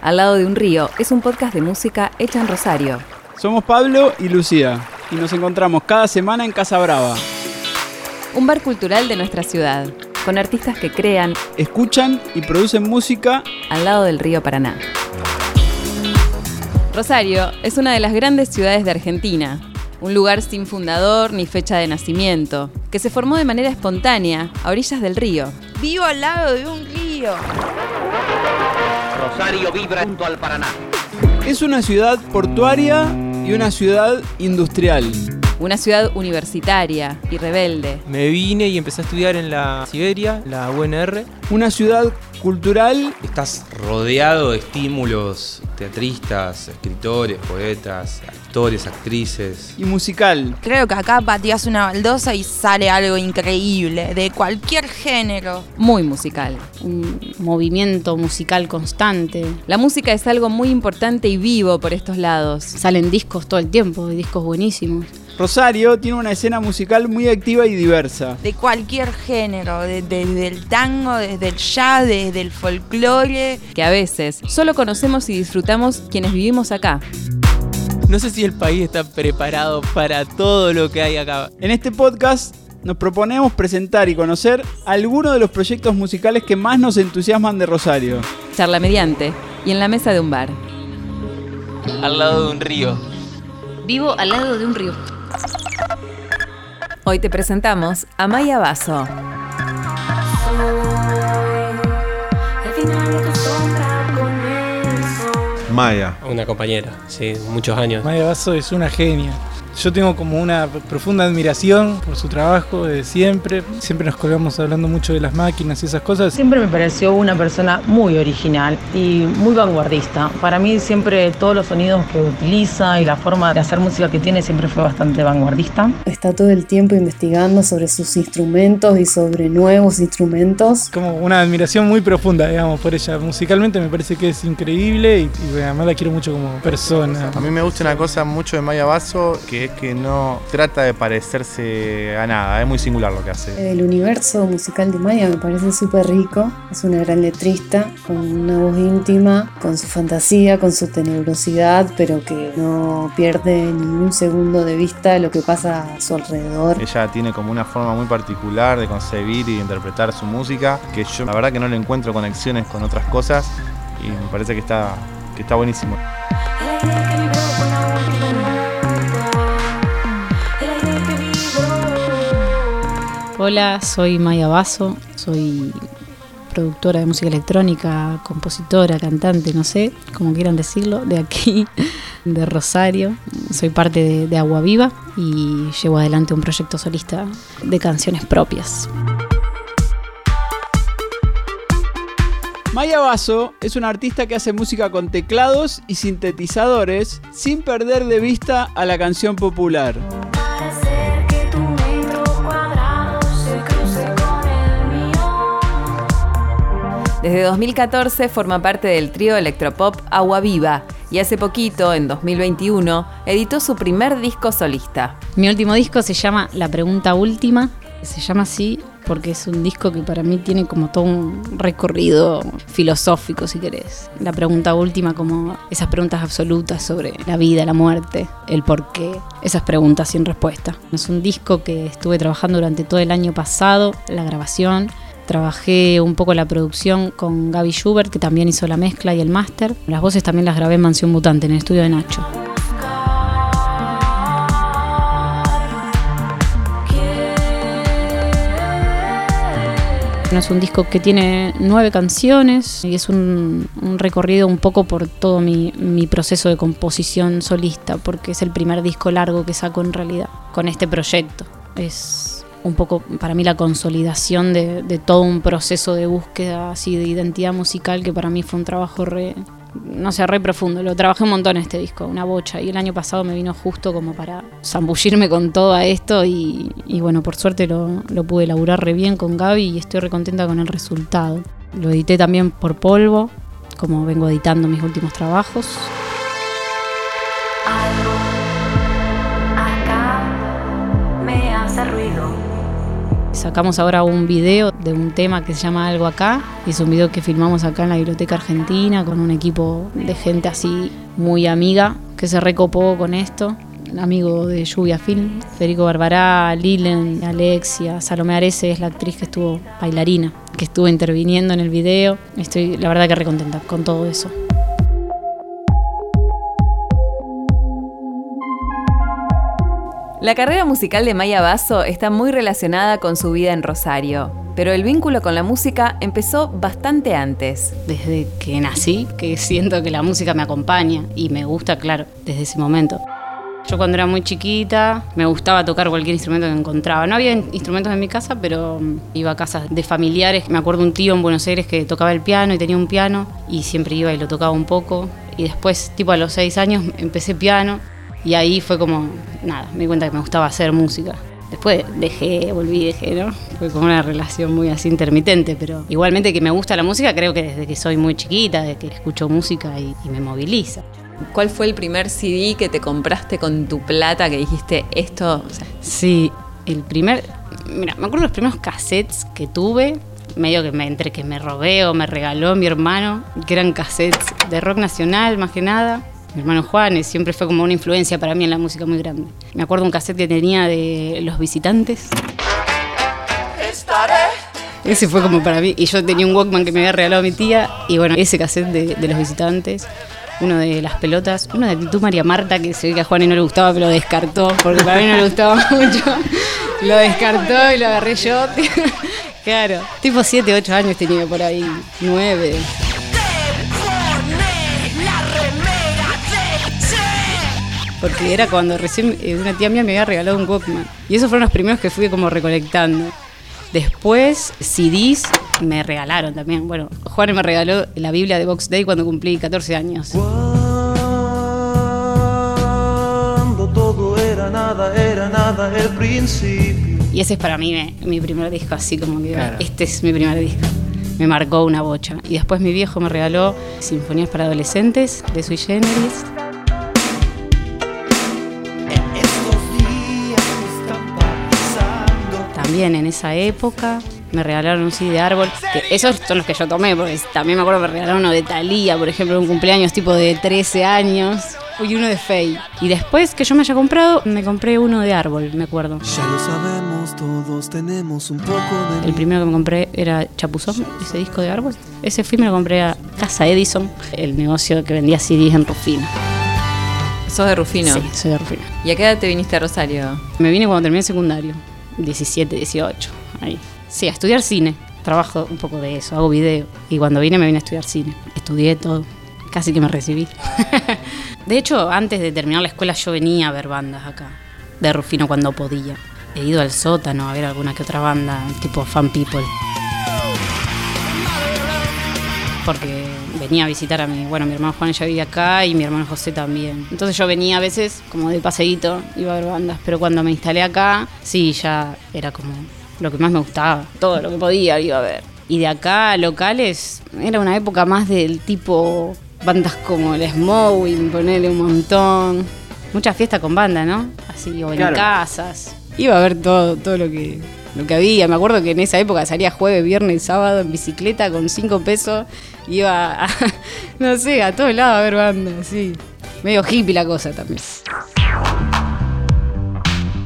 Al lado de un río es un podcast de música hecha en Rosario. Somos Pablo y Lucía y nos encontramos cada semana en Casa Brava. Un bar cultural de nuestra ciudad, con artistas que crean, Escuchan y producen música al lado del río Paraná. Rosario es una de las grandes ciudades de Argentina, un lugar sin fundador ni fecha de nacimiento, que se formó de manera espontánea a orillas del río. Vivo al lado de un río. Rosario vibra junto al Paraná. es una ciudad portuaria y una ciudad industrial. Una ciudad universitaria y rebelde. Me vine y empecé a estudiar en la Siberia, la UNR. Una ciudad cultural Estás rodeado de estímulos, teatristas, escritores, poetas, actores, actrices. y musical. Creo que acá pateas una baldosa y sale algo increíble, de cualquier género. Muy musical. un movimiento musical constante. La música es algo muy importante y vivo por estos lados. Salen discos todo el tiempo, discos buenísimos. Rosario tiene una escena musical muy activa y diversa. De cualquier género, de- desde el tango, desde el jazz, desde el folclore. que a veces solo conocemos y disfrutamos quienes vivimos acá. No sé si el país está preparado para todo lo que hay acá. En este podcast nos proponemos presentar y conocer algunos de los proyectos musicales que más nos entusiasman de Rosario. Charla mediante y en la mesa de un bar. Al lado de un río. Vivo al lado de un río. Hoy te presentamos a Maya Basso. Maya. Una compañera, sí, muchos años. Maya Basso es una genia. Yo tengo como una profunda admiración por su trabajo de siempre. Siempre nos colgamos hablando mucho de las máquinas y esas cosas. Siempre me pareció una persona muy original y muy vanguardista. Para mí siempre todos los sonidos que utiliza y la forma de hacer música que tiene siempre fue bastante vanguardista. Está todo el tiempo investigando sobre sus instrumentos y sobre nuevos instrumentos. Como una admiración muy profunda, digamos, por ella. Musicalmente me parece que es increíble y, y además la quiero mucho como persona. A mí me gusta una cosa mucho de Maya Basso, que es que no trata de parecerse a nada, es muy singular lo que hace. El universo musical de Maya me parece súper rico. Es una gran letrista, con una voz íntima, con su fantasía, con su tenebrosidad, pero que no pierde ni un segundo de vista lo que pasa a su alrededor. Ella tiene como una forma muy particular de concebir y de interpretar su música, que yo la verdad que no le encuentro conexiones con otras cosas y me parece que está, que está buenísimo. Hola, soy Maya Basso, soy productora de música electrónica, compositora, cantante, no sé, como quieran decirlo, de aquí, de Rosario. Soy parte de, Agua Viva y llevo adelante un proyecto solista de canciones propias. Maya Basso es una artista que hace música con teclados y sintetizadores sin perder de vista a la canción popular. Desde 2014 forma parte del trío electropop Agua Viva y hace poquito, en 2021, editó su primer disco solista. Mi último disco se llama La Pregunta Última. Se llama así porque es un disco que para mí tiene como todo un recorrido filosófico, si querés. La pregunta última, como esas preguntas absolutas sobre la vida, la muerte, el por qué, esas preguntas sin respuesta. Es un disco que estuve trabajando durante todo el año pasado, la grabación. Trabajé un poco la producción con Gaby Schubert, que también hizo la mezcla y el máster. Las voces también las grabé en Mansión Mutante, en el estudio de Nacho. Es un disco que tiene nueve canciones y es un, un recorrido un poco por todo mi, mi proceso de composición solista, porque es el primer disco largo que saco en realidad con este proyecto. Es un poco para mí la consolidación de, de todo un proceso de búsqueda así de identidad musical que para mí fue un trabajo re, no sé, re profundo. Lo trabajé un montón este disco, una bocha. Y el año pasado me vino justo como para zambullirme con todo esto. Y, y bueno, por suerte lo, lo pude elaborar re bien con Gaby y estoy re contenta con el resultado. Lo edité también por polvo, como vengo editando mis últimos trabajos. Sacamos ahora un video de un tema que se llama Algo Acá. Es un video que filmamos acá en la Biblioteca Argentina con un equipo de gente así muy amiga que se recopó con esto. Amigo de Lluvia Film, Federico Barbará, Lilen, Alexia, Salomé Arese es la actriz que estuvo bailarina, que estuvo interviniendo en el video. Estoy la verdad que recontenta con todo eso. La carrera musical de Maya Basso está muy relacionada con su vida en Rosario, pero el vínculo con la música empezó bastante antes. Desde que nací, que siento que la música me acompaña y me gusta, claro, desde ese momento. Yo cuando era muy chiquita me gustaba tocar cualquier instrumento que encontraba. No había instrumentos en mi casa, pero mm, iba a casas de familiares. Me acuerdo un tío en Buenos Aires que tocaba el piano y tenía un piano y siempre iba y lo tocaba un poco. Y después, tipo a los seis años, empecé piano y ahí fue como, nada, me di cuenta que me gustaba hacer música. Después dejé, volví, dejé, ¿no? Fue como una relación muy así intermitente, pero igualmente que me gusta la música, creo que desde que soy muy chiquita, desde que escucho música y, y me moviliza. ¿Cuál fue el primer CD que te compraste con tu plata que dijiste esto? O sea, Sí, el primer. Mira, me acuerdo los primeros cassettes que tuve, medio que me, entre que me robé o me regaló mi hermano, que eran cassettes de rock nacional más que nada. Mi hermano Juan siempre fue como una influencia para mí en la música muy grande. Me acuerdo un cassette que tenía de Los Visitantes. Ese fue como para mí. Y yo tenía un Walkman que me había regalado mi tía. Y bueno, ese cassette de, de Los Visitantes. Uno de Las Pelotas. Uno de Actitud María Marta, que se ve que a Juan no le gustaba, pero lo descartó. Porque para mí no le gustaba mucho. Lo descartó y lo agarré yo. claro. Tipo 7, 8 años tenía por ahí. 9. Porque era cuando recién eh, una tía mía me había regalado un Walkman. Y esos fueron los primeros que fui como recolectando. Después, CDs me regalaron también. Bueno, Juan me regaló la Biblia de Box Day cuando cumplí 14 años. Cuando todo era nada, era nada el principio. Y ese es para mí me- mi primer disco, así como que este es mi primer disco. Me marcó una bocha. Y después mi viejo me regaló Sinfonías para Adolescentes de Sui Generis. También en esa época me regalaron un CD de árbol. Que esos son los que yo tomé, porque también me acuerdo que me regalaron uno de Thalía, por ejemplo, un cumpleaños tipo de 13 años. Y uno de Faye. Y después que yo me haya comprado, me compré uno de árbol, me acuerdo. Ya lo sabemos, todos tenemos un poco de El primero que me compré era Chapuzón, ese disco de árbol. Ese fui y me lo compré a Casa Edison, el negocio que vendía CDs en Rufino. ¿Sos de Rufino? Sí, soy de Rufino. ¿Y a qué edad te viniste a Rosario? Me vine cuando terminé el secundario, 17, 18, ahí. Sí, a estudiar cine. Trabajo un poco de eso, hago video. Y cuando vine me vine a estudiar cine. Estudié todo. Casi que me recibí. de hecho, antes de terminar la escuela yo venía a ver bandas acá. De Rufino cuando podía. He ido al sótano a ver alguna que otra banda, tipo Fan People. Porque venía a visitar a mi, bueno, mi hermano Juan ya vivía acá y mi hermano José también. Entonces yo venía a veces como de paseíto, iba a ver bandas, pero cuando me instalé acá, sí, ya era como lo que más me gustaba, todo lo que podía iba a ver. Y de acá, locales, era una época más del tipo bandas como el Smowing, ponerle un montón. Mucha fiesta con banda, ¿no? Así, o en Claro. casas. Iba a ver todo, todo lo que, lo que había. Me acuerdo que en esa época salía jueves, viernes y sábado en bicicleta con cinco pesos. Iba a, no sé, a todos lados a ver bandas, sí. Medio hippie la cosa también.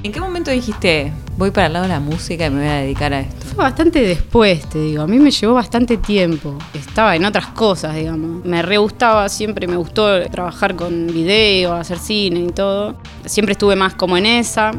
¿En qué momento dijiste, voy para el lado de la música y me voy a dedicar a esto? Fue bastante después, te digo. A mí me llevó bastante tiempo. Estaba en otras cosas, digamos. Me re gustaba, siempre me gustó trabajar con video, hacer cine y todo. Siempre estuve más como en esa.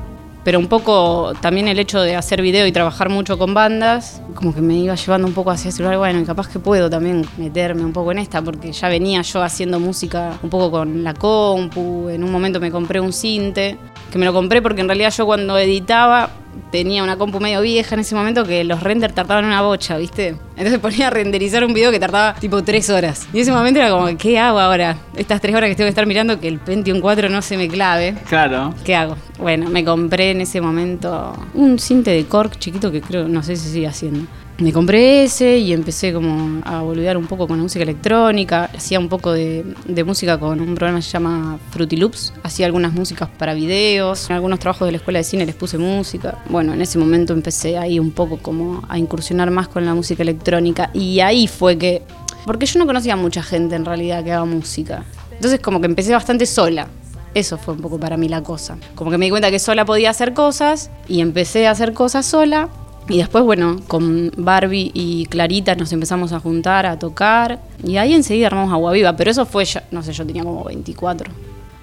Pero un poco también el hecho de hacer video y trabajar mucho con bandas, como que me iba llevando un poco hacia ese lugar. Bueno, y capaz que puedo también meterme un poco en esta, porque ya venía yo haciendo música un poco con la compu. En un momento me compré un cinte, que me lo compré porque en realidad yo cuando editaba tenía una compu medio vieja en ese momento que los renders tardaban una bocha, ¿viste? Entonces ponía a renderizar un video que tardaba tipo tres horas. Y en ese momento era como, ¿qué hago ahora? Estas tres horas que tengo que estar mirando que el Pentium 4 no se me clave. Claro. ¿Qué hago? Bueno, me compré en ese momento un cinte de Korg chiquito que creo, no sé si sigue haciendo. Me compré ese y empecé como a boludear un poco con la música electrónica. Hacía un poco de, de música con un programa que se llama Fruity Loops. Hacía algunas músicas para videos. En algunos trabajos de la escuela de cine les puse música. Bueno, en ese momento empecé ahí un poco como a incursionar más con la música electrónica. Y ahí fue que... Porque yo no conocía a mucha gente en realidad que haga música. Entonces como que empecé bastante sola. Eso fue un poco para mí la cosa. Como que me di cuenta que sola podía hacer cosas y empecé a hacer cosas sola. Y después, bueno, con Barbie y Clarita nos empezamos a juntar, a tocar. Y ahí enseguida armamos Agua Viva. Pero eso fue ya, no sé, yo tenía como 24.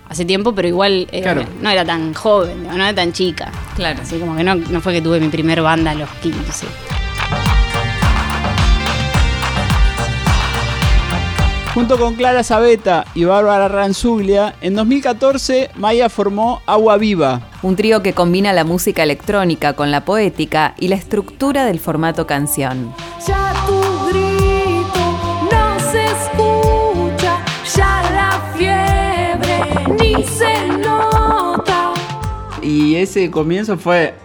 Hace tiempo, pero igual eh, Claro. no era tan joven, no era tan chica. Claro. Así como que no, no fue que tuve mi primer banda a los 15. Junto con Clara Sabeta y Bárbara Ranzuglia, en 2014 Maya formó Agua Viva. Un trío que combina la música electrónica con la poética y la estructura del formato canción. Ya tu grito no se escucha, ya la fiebre ni se nota. Y ese comienzo fue,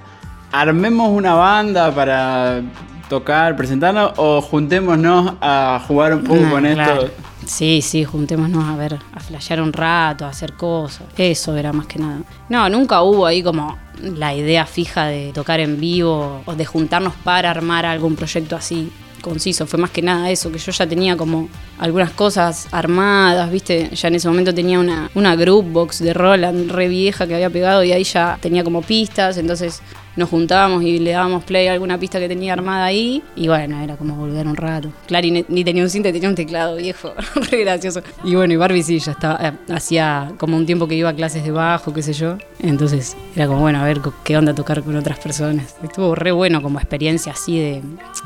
armemos una banda para tocar, presentarnos o juntémonos a jugar un poco con claro. esto. Sí, sí, juntémonos a ver, a flashear un rato, a hacer cosas. Eso era más que nada. No, nunca hubo ahí como la idea fija de tocar en vivo o de juntarnos para armar algún proyecto así conciso. Fue más que nada eso, que yo ya tenía como algunas cosas armadas, ¿viste? Ya en ese momento tenía una, una group box de Roland re vieja que había pegado y ahí ya tenía como pistas, entonces nos juntábamos y le dábamos play a alguna pista que tenía armada ahí y bueno, era como volver un rato. Clary ni, tenía un cinte, tenía un teclado viejo, re gracioso. Y bueno, y Barbie sí, ya estaba, eh, hacía como un tiempo que iba a clases de bajo, qué sé yo. Entonces era como, bueno, a ver qué onda tocar con otras personas. Estuvo re bueno como experiencia así de,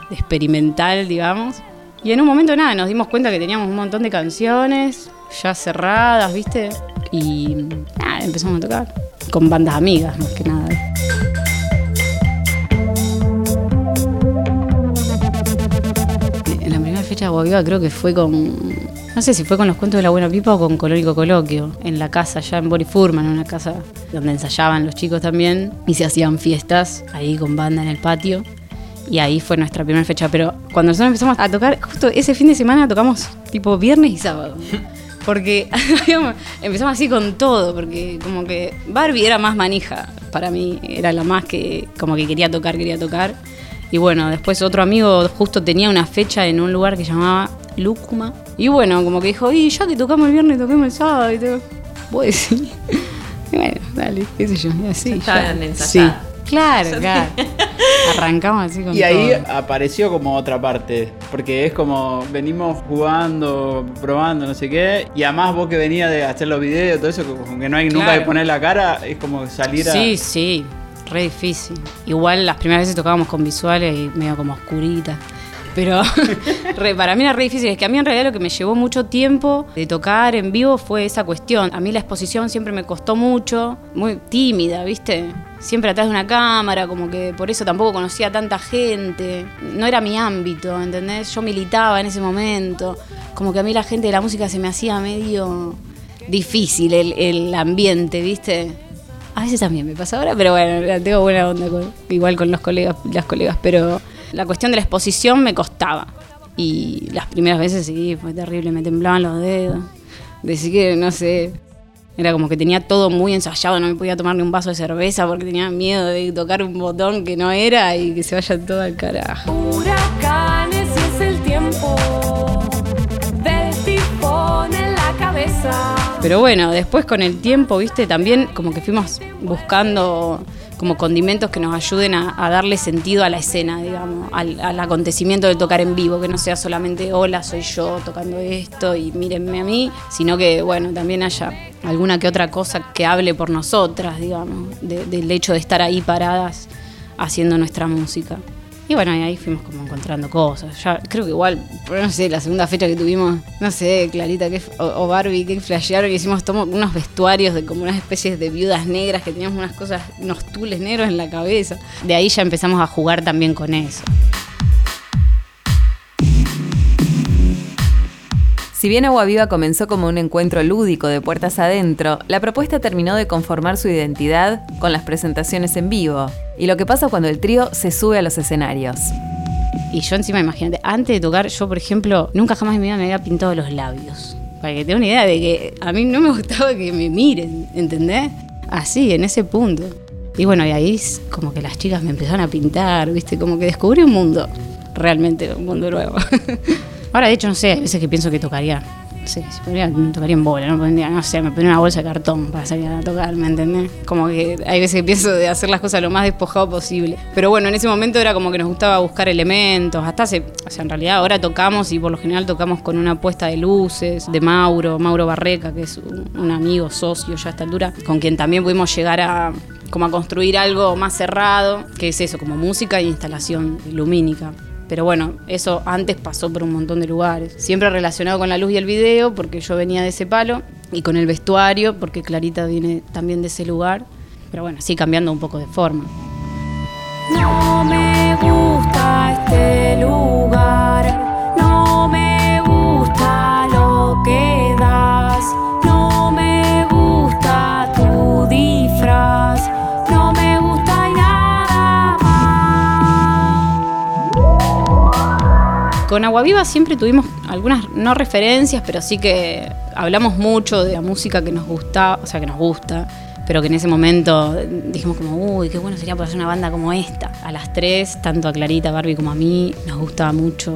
de experimental, digamos. Y en un momento nada, nos dimos cuenta que teníamos un montón de canciones ya cerradas, ¿viste? Y nada, empezamos a tocar con bandas amigas, más que nada. Fecha de Agua Viva creo que fue con. No sé si fue con los cuentos de la Buena Pipa o con Colórico Coloquio, en la casa allá en Bori Furman, una casa donde ensayaban los chicos también y se hacían fiestas ahí con banda en el patio. Y ahí fue nuestra primera fecha. Pero cuando nosotros empezamos a tocar, justo ese fin de semana tocamos tipo viernes y sábado. Porque empezamos así con todo, porque como que Barbie era más manija para mí, era la más que como que quería tocar, quería tocar. Y bueno, después otro amigo justo tenía una fecha en un lugar que se llamaba Lúcuma. Y bueno, como que dijo, y ya que tocamos el viernes, toquemos el sábado. Y todo. Vos decís. Y bueno, dale, qué sé yo, y así. Ya ya. estaban Sí, claro, claro. Arrancamos así con Y ahí todo. apareció como otra parte, porque es como venimos jugando, probando, no sé qué, y además vos que venías de hacer los videos, todo eso, como que no hay nunca Claro. de poner la cara, es como salir a... Sí, sí, re difícil. Igual las primeras veces tocábamos con visuales y medio como oscurita. Pero para mí era re difícil. Es que a mí en realidad lo que me llevó mucho tiempo de tocar en vivo fue esa cuestión. A mí la exposición siempre me costó mucho, muy tímida, ¿viste? Siempre atrás de una cámara, como que por eso tampoco conocía a tanta gente. No era mi ámbito, ¿entendés? Yo militaba en ese momento. Como que a mí la gente de la música se me hacía medio difícil el, el ambiente, ¿viste? A veces también me pasa ahora, pero bueno, tengo buena onda con- igual con los colegas, las colegas, pero la cuestión de la exposición me costaba. Y las primeras veces sí, fue terrible, me temblaban los dedos. Decir que, no sé, era como que tenía todo muy ensayado, no me podía tomar ni un vaso de cerveza porque tenía miedo de tocar un botón que no era y que se vaya todo al carajo. Huracanes es el tiempo del tifón en la cabeza. Pero bueno, después con el tiempo, viste, también como que fuimos buscando como condimentos que nos ayuden a, darle sentido a la escena, digamos, al, acontecimiento de tocar en vivo, que no sea solamente hola, soy yo tocando esto y mírenme a mí, sino que bueno, también haya alguna que otra cosa que hable por nosotras, digamos, de- del hecho de estar ahí paradas haciendo nuestra música. Y bueno, y ahí fuimos como encontrando cosas. Ya creo que igual, no sé, la segunda fecha que tuvimos, no sé, Clarita que, o, Barbie, que flashearon y hicimos unos vestuarios de como unas especies de viudas negras que teníamos unas cosas, unos tules negros en la cabeza. De ahí ya empezamos a jugar también con eso. Si bien Agua Viva comenzó como un encuentro lúdico de puertas adentro, la propuesta terminó de conformar su identidad con las presentaciones en vivo y lo que pasa cuando el trío se sube a los escenarios. Y yo encima, imagínate, antes de tocar, yo por ejemplo, nunca jamás en mi vida me había pintado los labios. Para que te una idea de que a mí no me gustaba que me miren, ¿entendés? Así, en ese punto. Y bueno, y ahí como que las chicas me empezaron a pintar, ¿viste? Como que descubrí un mundo, realmente un mundo nuevo. Ahora, de hecho, no sé, hay veces que pienso que tocaría. No podría, tocaría en bola, ¿no? Pondría, no sé, me pondría una bolsa de cartón para salir a tocar, ¿me entendés? Como que hay veces que pienso de hacer las cosas lo más despojado posible. Pero bueno, en ese momento era como que nos gustaba buscar elementos. Hasta hace, o sea, en realidad ahora tocamos y por lo general tocamos con una puesta de luces de Mauro, Mauro Barreca, que es un, un amigo, socio ya a esta altura, con quien también pudimos llegar a como a construir algo más cerrado, que es eso, como música e instalación lumínica. Pero bueno, eso antes pasó por un montón de lugares. Siempre relacionado con la luz y el video, porque yo venía de ese palo, y con el vestuario, porque Clarita viene también de ese lugar. Pero bueno, sí cambiando un poco de forma. No me gusta este lugar, Con Agua Viva siempre tuvimos algunas, no referencias, pero sí que hablamos mucho de la música que nos gusta, o sea, que nos gusta, pero que en ese momento dijimos como, uy, qué bueno sería poder hacer una banda como esta. A las tres, tanto a Clarita, Barbie como a mí, nos gustaba mucho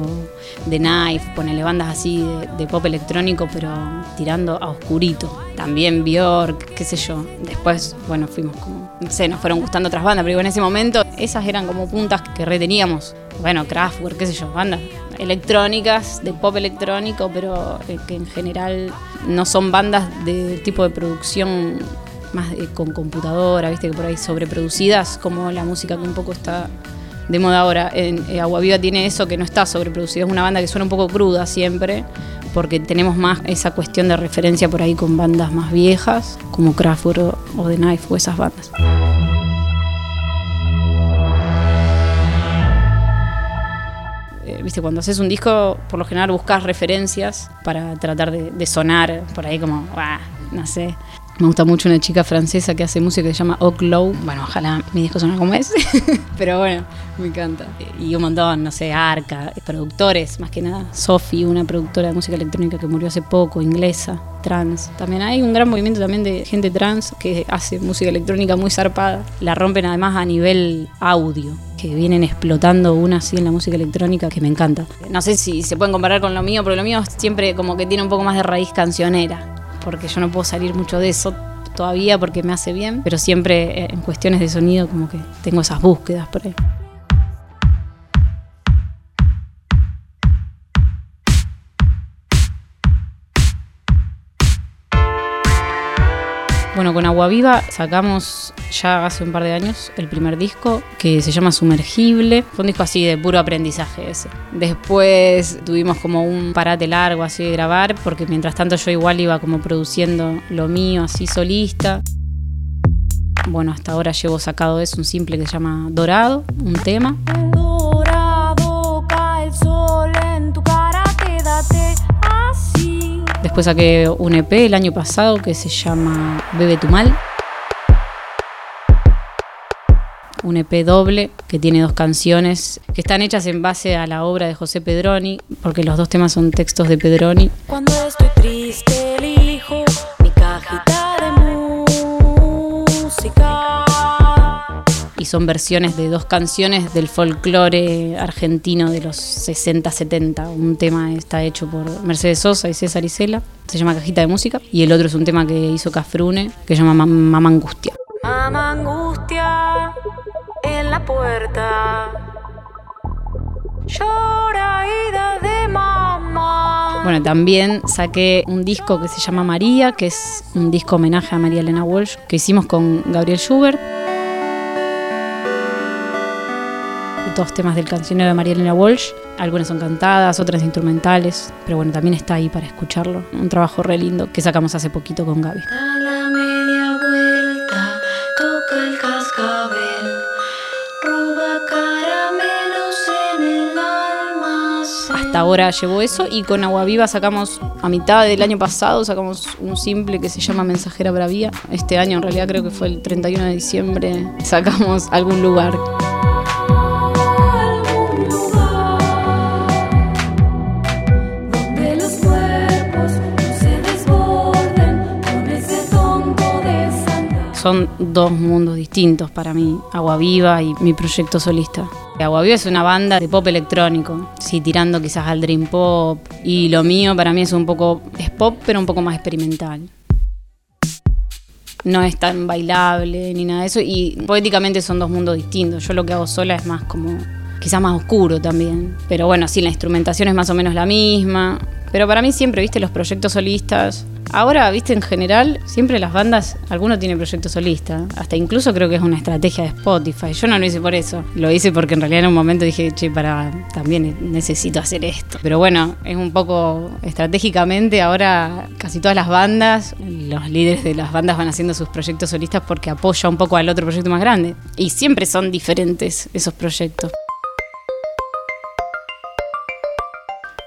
The Knife, ponerle bandas así de, de pop electrónico, pero tirando a oscurito. También Bjork, qué sé yo. Después, bueno, fuimos como, no sé, nos fueron gustando otras bandas, pero en ese momento esas eran como puntas que reteníamos. Bueno, Kraftwerk, qué sé yo, bandas electrónicas, de pop electrónico, pero eh, que en general no son bandas de tipo de producción más eh, con computadora, viste que por ahí sobreproducidas, como la música que un poco está de moda ahora. En eh, Agua Viva tiene eso que no está sobreproducida, es una banda que suena un poco cruda siempre, porque tenemos más esa cuestión de referencia por ahí con bandas más viejas, como Kraftwerk o The Knife o esas bandas. Viste, cuando haces un disco, por lo general buscas referencias para tratar de, de sonar por ahí como, "Ah, no sé. Me gusta mucho una chica francesa que hace música que se llama Oak Low. Bueno, ojalá mi disco suene como ese. Pero bueno, me encanta. Y un montón, no sé, Arca, productores, más que nada. Sophie, una productora de música electrónica que murió hace poco, inglesa, trans. También hay un gran movimiento también de gente trans que hace música electrónica muy zarpada. La rompen además a nivel audio que vienen explotando una así en la música electrónica que me encanta. No sé si se pueden comparar con lo mío, pero lo mío siempre como que tiene un poco más de raíz cancionera, porque yo no puedo salir mucho de eso todavía porque me hace bien, pero siempre eh, en cuestiones de sonido como que tengo esas búsquedas por ahí. Bueno, con Agua Viva sacamos ya hace un par de años el primer disco que se llama Sumergible. Fue un disco así de puro aprendizaje ese. Después tuvimos como un parate largo así de grabar porque mientras tanto yo igual iba como produciendo lo mío así solista. Bueno, hasta ahora llevo sacado eso, un simple que se llama Dorado, un tema. Después saqué un EP el año pasado que se llama Bebe tu mal. Un EP doble que tiene dos canciones que están hechas en base a la obra de José Pedroni, porque los dos temas son textos de Pedroni. Cuando estoy triste, y son versiones de dos canciones del folclore argentino de los 60-70. Un tema está hecho por Mercedes Sosa y César Isela, se llama Cajita de Música, y el otro es un tema que hizo Cafrune, que se llama Mam- Mamá Angustia. Mamá angustia en la puerta. Llora ida de mamá. Bueno, también saqué un disco que se llama María, que es un disco homenaje a María Elena Walsh, que hicimos con Gabriel Schubert. Dos temas del cancionero de María Elena Walsh. Algunas son cantadas, otras instrumentales, pero bueno, también está ahí para escucharlo. Un trabajo re lindo que sacamos hace poquito con Gaby. Da la media vuelta, toca el cascabel, roba caramelos en el almacén. Hasta ahora llevo eso y con Agua Viva sacamos, a mitad del año pasado, sacamos un simple que se llama Mensajera Bravía. Este año en realidad creo que fue el 31 de diciembre, sacamos. Algún lugar. Son dos mundos distintos para mí, Agua Viva y mi proyecto solista. Agua Viva es una banda de pop electrónico, sí, tirando quizás al dream pop, y lo mío para mí es un poco, es pop pero un poco más experimental. No es tan bailable ni nada de eso, y poéticamente son dos mundos distintos. Yo lo que hago sola es más como, quizás más oscuro también, pero bueno, sí, la instrumentación es más o menos la misma. Pero para mí siempre, viste, los proyectos solistas. Ahora, viste, en general, siempre las bandas, alguno tiene proyecto solista. Hasta incluso creo que es una estrategia de Spotify. Yo no lo hice por eso. Lo hice porque en realidad en un momento dije, che, para, también necesito hacer esto. Pero bueno, es un poco estratégicamente. Ahora casi todas las bandas, los líderes de las bandas van haciendo sus proyectos solistas porque apoya un poco al otro proyecto más grande. Y siempre son diferentes esos proyectos.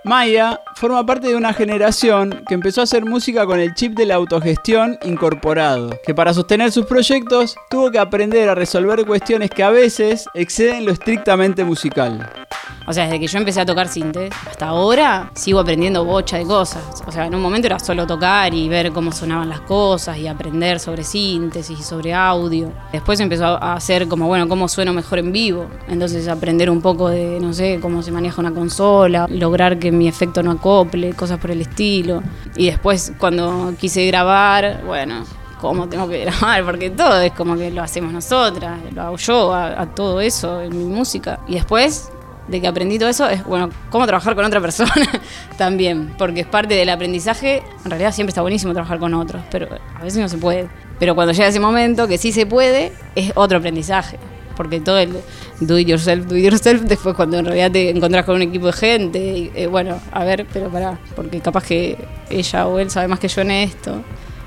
Maya forma parte de una generación que empezó a hacer música con el chip de la autogestión incorporado, que para sostener sus proyectos tuvo que aprender a resolver cuestiones que a veces exceden lo estrictamente musical. O sea, desde que yo empecé a tocar sinte hasta ahora sigo aprendiendo bocha de cosas. O sea, en un momento era solo tocar y ver cómo sonaban las cosas y aprender sobre síntesis y sobre audio. Después empezó a hacer como, bueno, cómo sueno mejor en vivo. Entonces aprender un poco de, no sé, cómo se maneja una consola, lograr que mi efecto no acople, cosas por el estilo. Y después cuando quise grabar, bueno, cómo tengo que grabar, porque todo es como que lo hacemos nosotras, lo hago yo a todo eso en mi música. Y después de que aprendí todo eso es, bueno, cómo trabajar con otra persona también, porque es parte del aprendizaje. En realidad siempre está buenísimo trabajar con otros, pero a veces no se puede. Pero cuando llega ese momento que sí se puede, es otro aprendizaje. Porque todo el do it yourself, do it yourself, después cuando en realidad te encontrás con un equipo de gente, eh, bueno, a ver, pero pará, porque capaz que ella o él sabe más que yo en esto.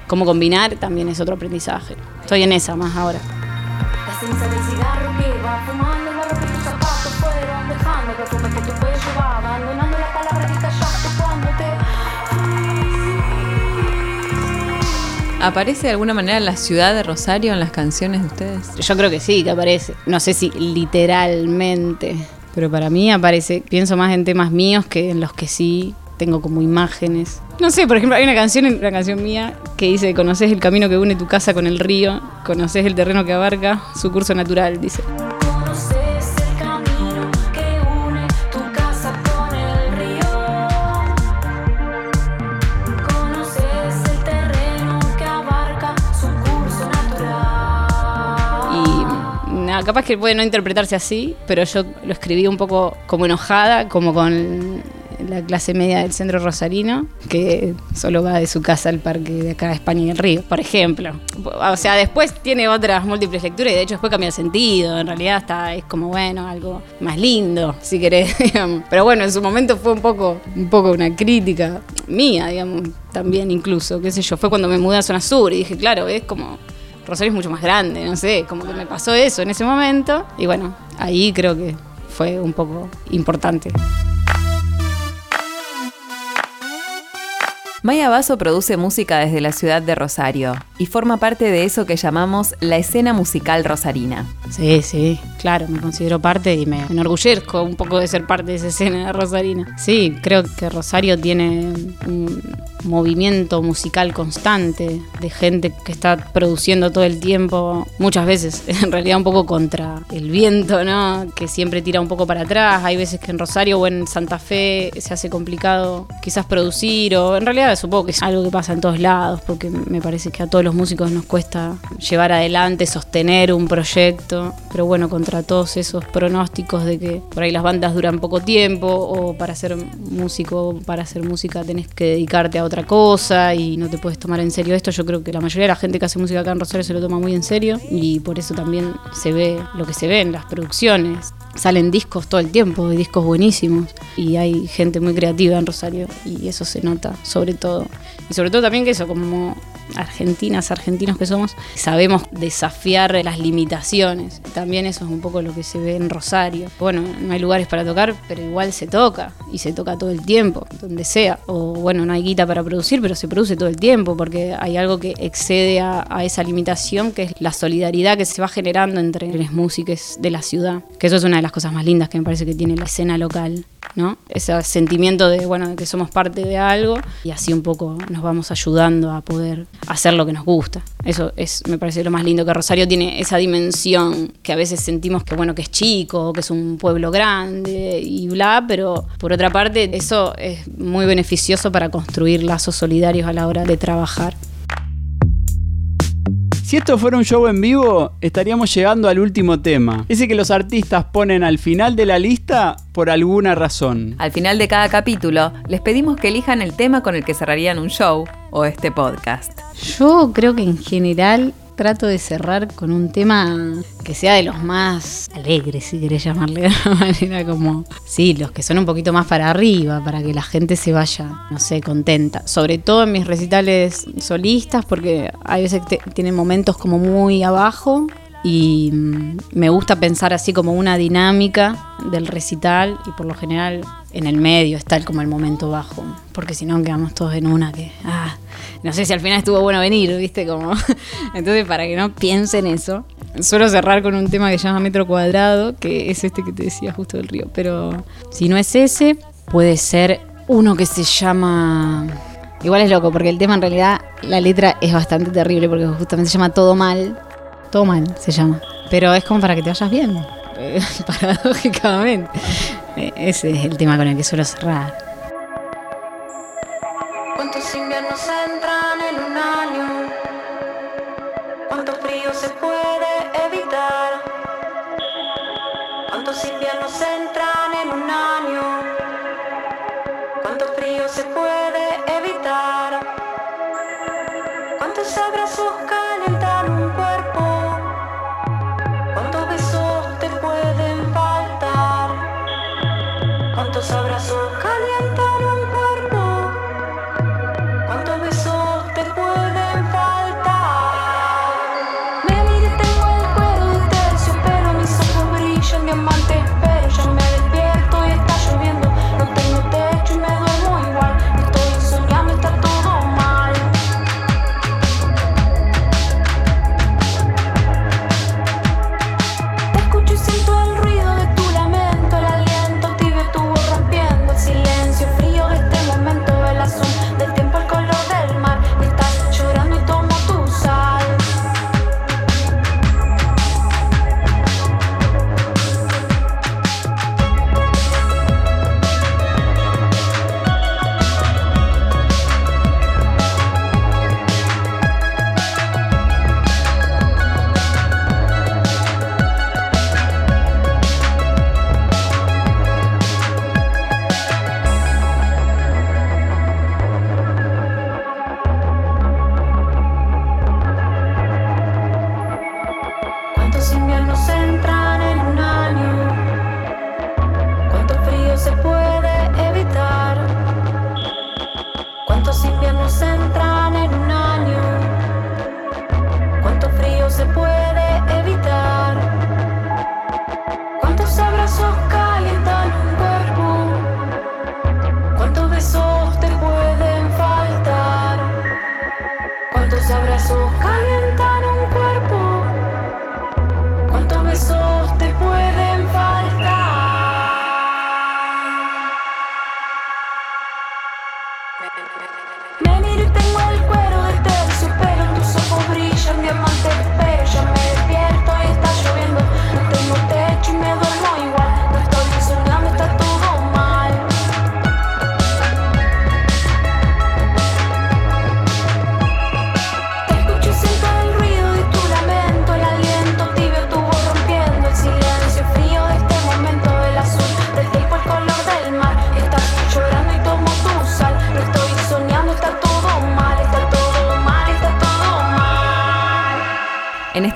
Cómo combinar también es otro aprendizaje. Estoy en esa más ahora. La ¿Aparece de alguna manera la ciudad de Rosario en las canciones de ustedes? Yo creo que sí, que aparece. No sé si literalmente, pero para mí aparece. Pienso más en temas míos que en los que sí tengo como imágenes. No sé, por ejemplo, hay una canción, una canción mía que dice, conoces el camino que une tu casa con el río, conoces el terreno que abarca su curso natural, dice. Capaz que puede no interpretarse así, pero yo lo escribí un poco como enojada, como con la clase media del centro rosarino, que solo va de su casa al parque de acá de España y el Río, por ejemplo. O sea, después tiene otras múltiples lecturas y de hecho después cambia el sentido. En realidad está, es como, bueno, algo más lindo, si querés. Pero bueno, en su momento fue un poco, un poco una crítica mía, digamos, también incluso, qué sé yo. Fue cuando me mudé a Zona Sur y dije, claro, es como... Rosario es mucho más grande, no sé, como que me pasó eso en ese momento. Y bueno, ahí creo que fue un poco importante. Maya Basso produce música desde la ciudad de Rosario y forma parte de eso que llamamos la escena musical rosarina. Sí, sí, claro, me considero parte y me enorgullezco un poco de ser parte de esa escena rosarina. Sí, creo que Rosario tiene un movimiento musical constante de gente que está produciendo todo el tiempo, muchas veces en realidad un poco contra el viento, ¿no? Que siempre tira un poco para atrás. Hay veces que en Rosario o en Santa Fe se hace complicado quizás producir o en realidad supongo que es algo que pasa en todos lados porque me parece que a todos los músicos nos cuesta llevar adelante, sostener un proyecto, pero bueno, contra todos esos pronósticos de que por ahí las bandas duran poco tiempo o para ser músico, para hacer música tenés que dedicarte a otra cosa y no te puedes tomar en serio esto. Yo creo que la mayoría de la gente que hace música acá en Rosario se lo toma muy en serio y por eso también se ve lo que se ve en las producciones. Salen discos todo el tiempo, discos buenísimos y hay gente muy creativa en Rosario y eso se nota sobre todo. Y sobre todo también que eso, como argentinas, argentinos que somos, sabemos desafiar las limitaciones. También eso es un poco lo que se ve en Rosario. Bueno, no hay lugares para tocar, pero igual se toca y se toca todo el tiempo, donde sea. O bueno, no hay guita para producir, pero se produce todo el tiempo porque hay algo que excede a, a esa limitación, que es la solidaridad que se va generando entre los músicos de la ciudad. Que eso es una de las cosas más lindas que me parece que tiene la escena local. ¿No? Ese sentimiento de, bueno, que somos parte de algo y así un poco nos vamos ayudando a poder hacer lo que nos gusta. Eso es, me parece lo más lindo que Rosario tiene esa dimensión que a veces sentimos que, bueno, que es chico, que es un pueblo grande y bla, pero por otra parte eso es muy beneficioso para construir lazos solidarios a la hora de trabajar. Si esto fuera un show en vivo, estaríamos llegando al último tema. Ese que los artistas ponen al final de la lista por alguna razón. Al final de cada capítulo, les pedimos que elijan el tema con el que cerrarían un show o este podcast. Yo creo que en general trato de cerrar con un tema que sea de los más alegres, si querés llamarle de alguna manera, como, sí, los que son un poquito más para arriba, para que la gente se vaya, no sé, contenta. Sobre todo en mis recitales solistas, porque hay veces que tienen momentos como muy abajo y mm, me gusta pensar así como una dinámica del recital y por lo general en el medio está el- como el momento bajo, porque si no quedamos todos en una que, ah, no sé si al final estuvo bueno venir, ¿viste? Como Entonces, para que no piensen eso, suelo cerrar con un tema que se llama Metro Cuadrado, que es este que te decía justo del río, pero si no es ese, puede ser uno que se llama Igual es loco, porque el tema en realidad, la letra es bastante terrible, porque justamente se llama Todo Mal. Todo Mal se llama. Pero es como para que te vayas bien, eh, paradójicamente. Eh, Ese es el tema con el que suelo cerrar.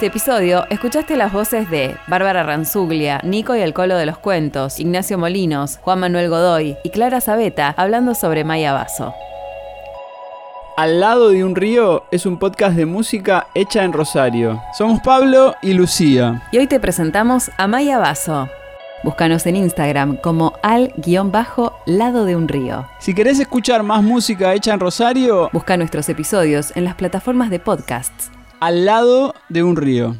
Este episodio escuchaste las voces de Bárbara Ranzuglia, Nico y el Colo de los Cuentos, Ignacio Molinos, Juan Manuel Godoy y Clara Sabeta hablando sobre Maya Basso. Al lado de un río es un podcast de música hecha en Rosario. Somos Pablo y Lucía. Y hoy te presentamos a Maya Basso. Búscanos en Instagram como al-lado de un río. Si querés escuchar más música hecha en Rosario, Busca nuestros episodios en las plataformas de podcasts. Al lado de un río.